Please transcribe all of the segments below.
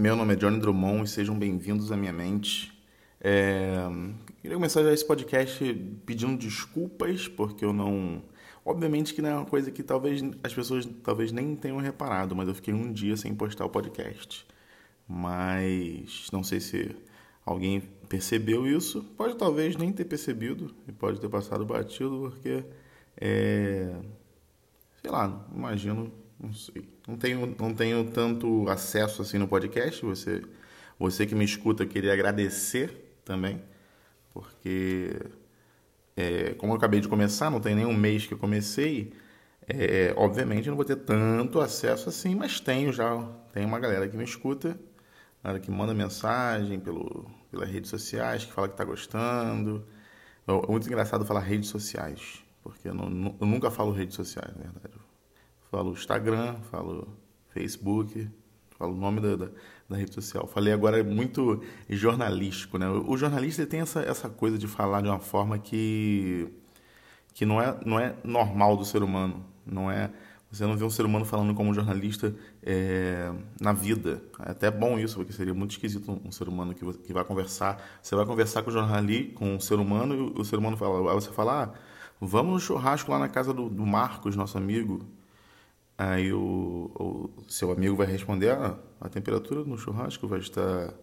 Meu nome é Johnny Drummond e sejam bem-vindos à minha mente. É... Queria começar já esse podcast pedindo desculpas, porque eu não. Obviamente que não é uma coisa que talvez as pessoas talvez nem tenham reparado, mas eu fiquei um dia sem postar o podcast. Mas não sei se alguém percebeu isso. Pode talvez nem ter percebido e pode ter passado batido, porque é... sei lá, imagino não sei. Não tenho, não tenho tanto acesso assim no podcast. Você, você que me escuta, eu queria agradecer também, porque é, como eu acabei de começar, não tem nem um mês que eu comecei, é, obviamente não vou ter tanto acesso assim, mas tenho já. Tem uma galera que me escuta, galera que manda mensagem pelo, pelas redes sociais, que fala que está gostando. É muito engraçado falar redes sociais, porque eu, não, eu nunca falo redes sociais, na verdade falo Instagram, falo Facebook, falo o nome da, da, da, rede social. Falei agora muito jornalístico, né? O jornalista tem essa, essa coisa de falar de uma forma que, que não, é, não é normal do ser humano. Não é você não vê um ser humano falando como jornalista é, na vida. É até bom isso, porque seria muito esquisito um, um ser humano que, que vai conversar. Você vai conversar com o jornalista, com um ser humano, e o, o ser humano fala, aí você fala, ah, vamos no churrasco lá na casa do, do Marcos, nosso amigo. Aí o, o seu amigo vai responder: ah, a temperatura no churrasco vai estar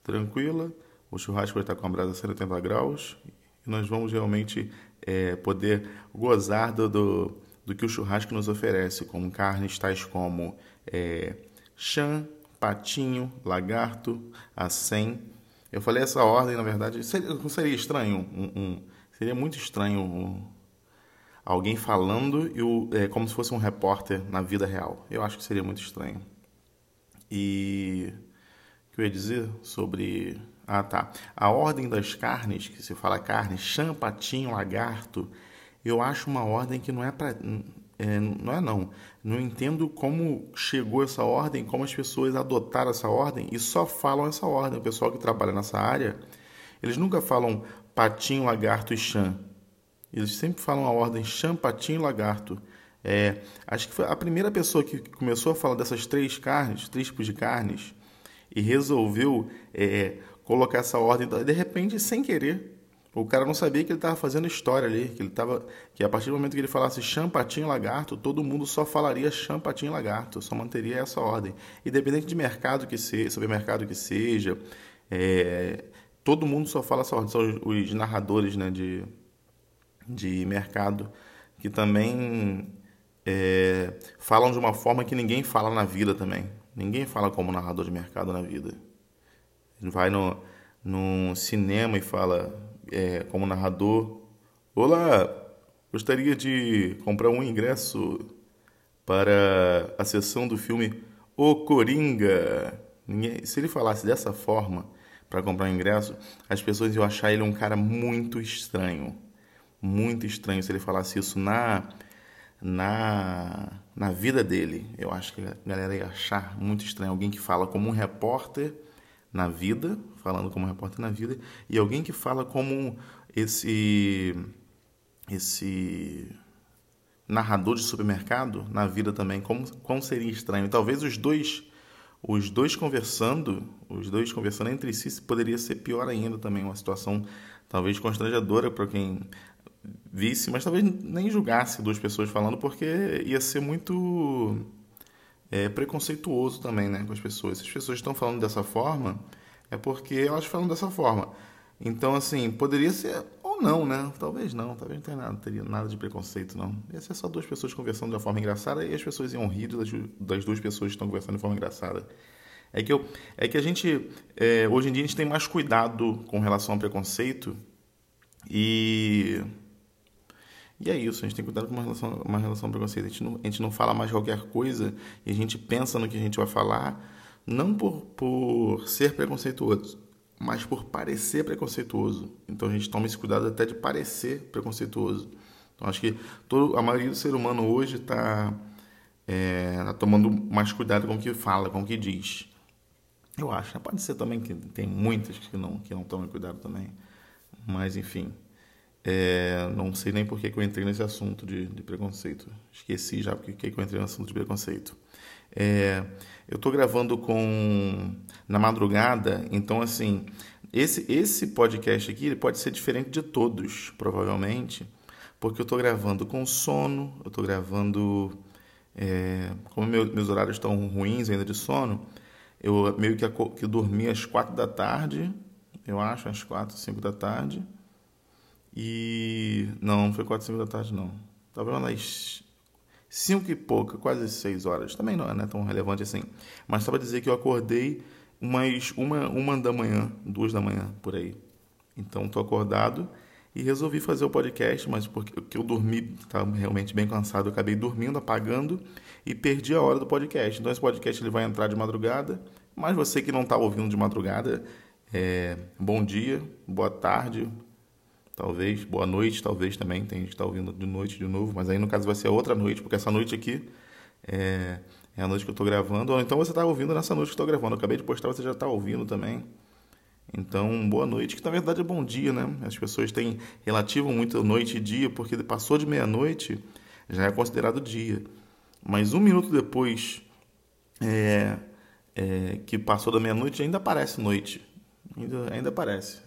tranquila, o churrasco vai estar com a brasa a 180 graus e nós vamos realmente é, poder gozar do, do, do, que o churrasco nos oferece, como carnes tais como é, chã, patinho, lagarto, acém. Eu falei essa ordem, na verdade, seria, seria estranho, um, um, seria muito estranho um, alguém falando e o, é, como se fosse um repórter na vida real. Eu acho que seria muito estranho. E o que eu ia dizer sobre. Ah, tá. A ordem das carnes, que se fala carne, chã, patinho, lagarto, eu acho uma ordem que não é para. É, não é não. Não entendo como chegou essa ordem, como as pessoas adotaram essa ordem e só falam essa ordem. O pessoal que trabalha nessa área, eles nunca falam patinho, lagarto e chã eles sempre falam a ordem chã, patinho e lagarto. É, acho que foi a primeira pessoa que começou a falar dessas três carnes, três tipos de carnes, e resolveu é, colocar essa ordem, de repente, sem querer. O cara não sabia que ele estava fazendo história ali, que ele tava, que a partir do momento que ele falasse chã, patinho, lagarto, todo mundo só falaria chã, patinho, lagarto, só manteria essa ordem. Independente de mercado que seja, supermercado que seja, é, todo mundo só fala essa ordem, são os, os narradores, né, de de mercado que também é, falam de uma forma que ninguém fala na vida também. Ninguém fala como narrador de mercado na vida. Vai no, no cinema e fala é, como narrador: Olá, gostaria de comprar um ingresso para a sessão do filme O Coringa. Ninguém, se ele falasse dessa forma para comprar um ingresso, as pessoas iam achar ele um cara muito estranho muito estranho se ele falasse isso na, na, na vida dele. Eu acho que a galera ia achar muito estranho alguém que fala como um repórter na vida, falando como um repórter na vida, e alguém que fala como esse esse narrador de supermercado na vida também, como, como seria estranho. Talvez os dois os dois conversando, os dois conversando entre si, poderia ser pior ainda também, uma situação talvez constrangedora para quem visse, mas talvez nem julgasse duas pessoas falando, porque ia ser muito é, preconceituoso também né, com as pessoas. Se as pessoas estão falando dessa forma, é porque elas falam dessa forma. Então, assim, poderia ser ou não, né? Talvez não, talvez não tenha nada, teria nada de preconceito, não. Ia ser só duas pessoas conversando de uma forma engraçada e as pessoas iam rir das, das duas pessoas que estão conversando de forma engraçada. É que, eu, é que a gente, é, hoje em dia, a gente tem mais cuidado com relação ao preconceito e e é isso, a gente tem cuidar com uma relação, uma relação preconceito. A gente, não, a gente não fala mais qualquer coisa e a gente pensa no que a gente vai falar, não por, por ser preconceituoso, mas por parecer preconceituoso. Então a gente toma esse cuidado até de parecer preconceituoso. Então acho que todo, a maioria do ser humano hoje está é, tá tomando mais cuidado com o que fala, com o que diz. Eu acho. Pode ser também que tem muitas que não, que não tomam cuidado também. Mas enfim. É, não sei nem por que, eu entrei nesse assunto de, de preconceito. Esqueci já por que, que eu entrei no assunto de preconceito. É, eu estou gravando com na madrugada, então assim, esse, esse podcast aqui ele pode ser diferente de todos, provavelmente, porque eu estou gravando com sono, eu estou gravando. É, como meu, meus horários estão ruins ainda de sono, eu meio que, que dormi às quatro da tarde, eu acho, às quatro, cinco da tarde. E. Não, não foi quatro, cinco da tarde, não. Estava umas cinco e pouca, quase seis horas. Também não é né, tão relevante assim. Mas estava a dizer que eu acordei umas uma, uma da manhã, duas da manhã, por aí. Então estou acordado e resolvi fazer o podcast, mas porque eu dormi, estava realmente bem cansado, eu acabei dormindo, apagando e perdi a hora do podcast. Então esse podcast ele vai entrar de madrugada, mas você que não está ouvindo de madrugada, é, bom dia, boa tarde, talvez, boa noite, talvez também, tem gente que está ouvindo de noite de novo, mas aí no caso vai ser outra noite, porque essa noite aqui é, é a noite que eu estou gravando, ou então você está ouvindo nessa noite que estou gravando, eu acabei de postar, você já está ouvindo também. Então, boa noite, que na verdade é bom dia, né? As pessoas têm relativo muito noite e dia, porque passou de meia-noite já é considerado dia. Mas um minuto depois é, é, que passou da meia-noite ainda parece noite. Ainda, ainda parece.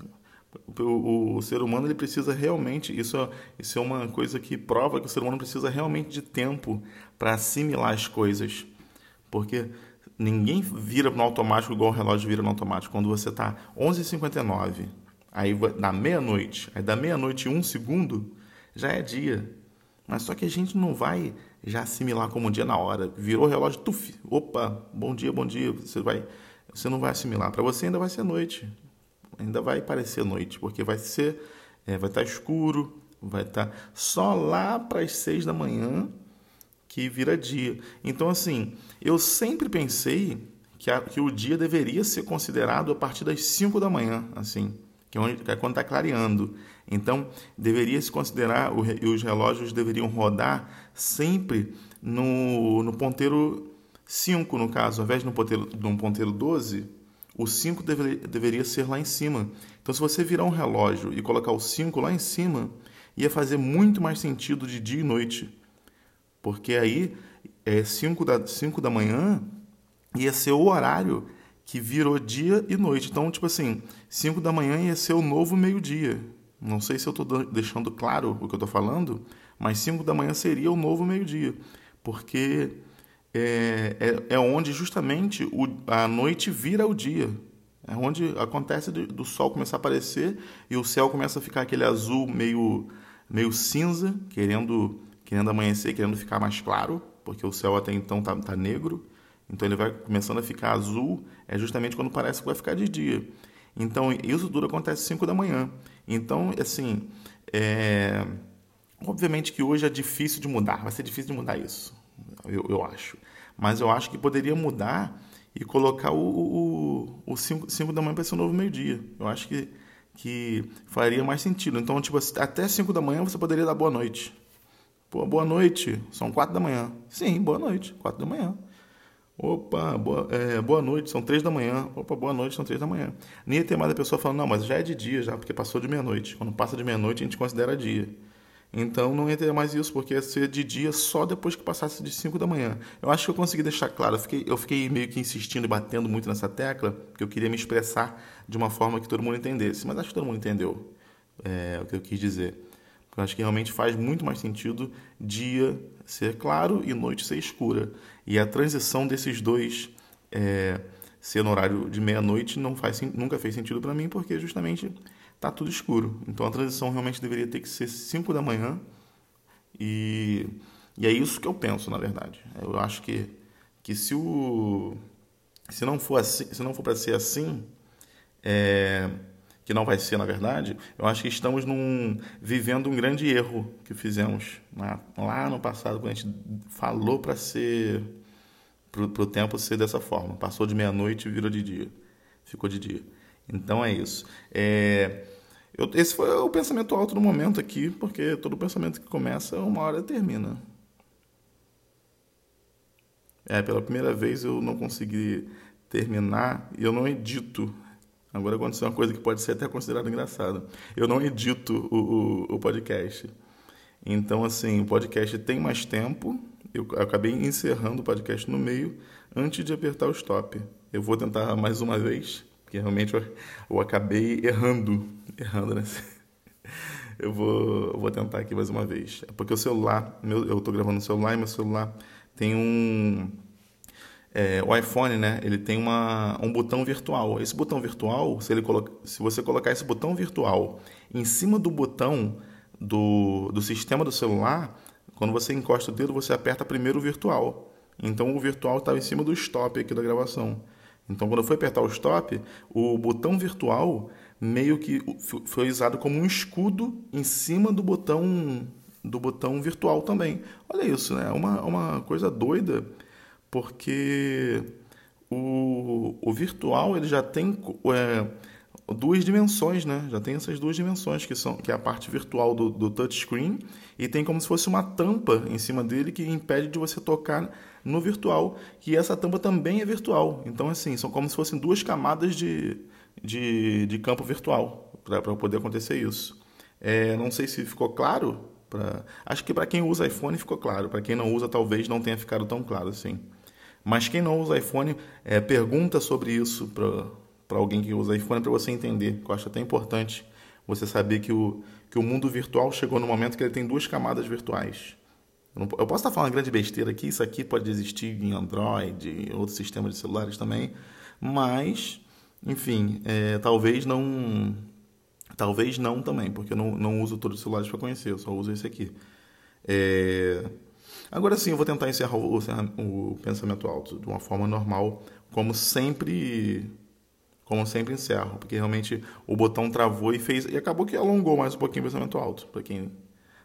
O, o, ser humano ele precisa realmente, isso, é, isso é uma coisa que prova que o ser humano precisa realmente de tempo para assimilar as coisas. Porque ninguém vira no automático igual o relógio vira no automático. Quando você está 11h59, aí da meia-noite, aí da meia-noite um segundo, já é dia. Mas só que a gente não vai já assimilar como dia na hora. Virou relógio, tuf, opa, bom dia, bom dia. Você vai, você não vai assimilar. Para você ainda vai ser noite ainda vai parecer noite, porque vai ser, é, vai estar tá escuro, vai estar tá só lá para as seis da manhã que vira dia. Então, assim, eu sempre pensei que, a, que o dia deveria ser considerado a partir das cinco da manhã, assim, que é, onde, que é quando está clareando. Então, deveria se considerar, o, os relógios deveriam rodar sempre no, no ponteiro 5, no caso, ao invés de no ponteiro, um ponteiro 12, o 5 deve, deveria ser lá em cima. Então, se você virar um relógio e colocar o 5 lá em cima, ia fazer muito mais sentido de dia e noite. Porque aí, 5 é, da, cinco da manhã ia ser o horário que virou dia e noite. Então, tipo assim, 5 da manhã ia ser o novo meio-dia. Não sei se eu estou deixando claro o que eu estou falando, mas 5 da manhã seria o novo meio-dia. Porque é, é, é onde justamente o, a noite vira o dia. É onde acontece do sol começar a aparecer e o céu começa a ficar aquele azul meio, meio cinza, querendo, querendo amanhecer, querendo ficar mais claro, porque o céu até então está tá negro. Então ele vai começando a ficar azul, é justamente quando parece que vai ficar de dia. Então isso tudo acontece às 5 da manhã. Então, assim, é... obviamente que hoje é difícil de mudar, vai ser difícil de mudar isso eu, eu acho. Mas eu acho que poderia mudar e colocar o 5 da manhã para ser o novo meio-dia. Eu acho que, que faria mais sentido. Então, tipo, até 5 da manhã você poderia dar boa noite. Pô, boa noite, são 4 da manhã. Sim, boa noite, 4 da manhã. Opa, boa, é, boa noite, são 3 da manhã. Opa, boa noite, são 3 da manhã. Nem ia ter mais a pessoa falando, não, mas já é de dia já, porque passou de meia-noite. Quando passa de meia-noite, a gente considera dia. Então não ia ter mais isso, porque ia ser de dia só depois que passasse de 5 da manhã. Eu acho que eu consegui deixar claro. Eu fiquei, eu fiquei meio que insistindo e batendo muito nessa tecla, porque eu queria me expressar de uma forma que todo mundo entendesse. Mas acho que todo mundo entendeu é, o que eu quis dizer. Eu acho que realmente faz muito mais sentido dia ser claro e noite ser escura. E a transição desses dois é, ser no horário de meia-noite não faz, nunca fez sentido para mim, porque justamente tá tudo escuro. Então a transição realmente deveria ter que ser 5 da manhã. E, e é isso que eu penso, na verdade. Eu acho que, que se o se não for assim, se não for para ser assim, é, que não vai ser na verdade, eu acho que estamos num, vivendo um grande erro que fizemos lá, lá no passado quando a gente falou para ser para o tempo ser dessa forma. Passou de meia-noite e virou de dia. Ficou de dia. Então é isso. É, eu, esse foi o pensamento alto do momento aqui, porque todo pensamento que começa, uma hora termina. É, pela primeira vez eu não consegui terminar e eu não edito. Agora aconteceu uma coisa que pode ser até considerada engraçada. Eu não edito o, o, o podcast. Então, assim, o podcast tem mais tempo. Eu acabei encerrando o podcast no meio antes de apertar o stop. Eu vou tentar mais uma vez, porque realmente eu, eu acabei errando. Errando, né? Eu vou, eu vou tentar aqui mais uma vez. É porque o celular, meu, eu estou gravando no celular e meu celular tem um. É, o iPhone, né? Ele tem uma, um botão virtual. Esse botão virtual, se, ele coloca, se você colocar esse botão virtual em cima do botão do, do sistema do celular, quando você encosta o dedo, você aperta primeiro o virtual. Então o virtual estava em cima do stop aqui da gravação. Então quando eu fui apertar o stop, o botão virtual meio que foi usado como um escudo em cima do botão do botão virtual também. Olha isso, né? Uma, uma coisa doida, porque o, o virtual ele já tem é, duas dimensões, né? Já tem essas duas dimensões que são que é a parte virtual do, do touchscreen e tem como se fosse uma tampa em cima dele que impede de você tocar no virtual. E essa tampa também é virtual. Então assim são como se fossem duas camadas de de, de campo virtual para poder acontecer isso. É, não sei se ficou claro. Pra... Acho que para quem usa iPhone ficou claro. Para quem não usa, talvez não tenha ficado tão claro assim. Mas quem não usa iPhone, é, pergunta sobre isso para alguém que usa iPhone para você entender. Eu acho até importante você saber que o, que o mundo virtual chegou no momento que ele tem duas camadas virtuais. Eu, não, eu posso estar falando grande besteira aqui, isso aqui pode existir em Android, em outros sistemas de celulares também, mas enfim, é, talvez não. Talvez não também, porque eu não, não uso todos os celulares para conhecer, eu só uso esse aqui. É... Agora sim, eu vou tentar encerrar o, o, pensamento alto de uma forma normal, como sempre como sempre encerro, porque realmente o botão travou e fez e acabou que alongou mais um pouquinho o pensamento alto. Para quem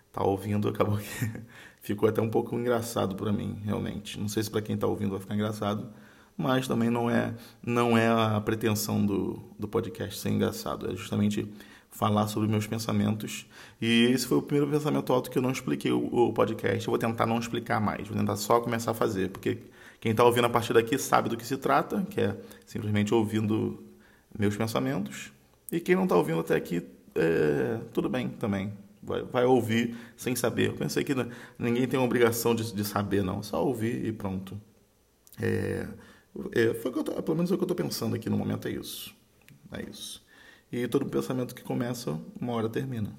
está ouvindo, acabou que ficou até um pouco engraçado para mim, realmente. Não sei se para quem está ouvindo vai ficar engraçado, mas também não é, não é a pretensão do, do podcast ser engraçado, é justamente falar sobre meus pensamentos. E esse foi o primeiro pensamento alto que eu não expliquei o, o podcast. Eu vou tentar não explicar mais, vou tentar só começar a fazer, porque quem está ouvindo a partir daqui sabe do que se trata, que é simplesmente ouvindo meus pensamentos. E quem não está ouvindo até aqui, é, tudo bem também. Vai, vai, ouvir sem saber. Eu pensei que ninguém tem obrigação de, de saber, não. Só ouvir e pronto. É, é, foi tô, pelo menos é o que eu estou pensando aqui no momento, é isso. É isso. E todo pensamento que começa, uma hora termina.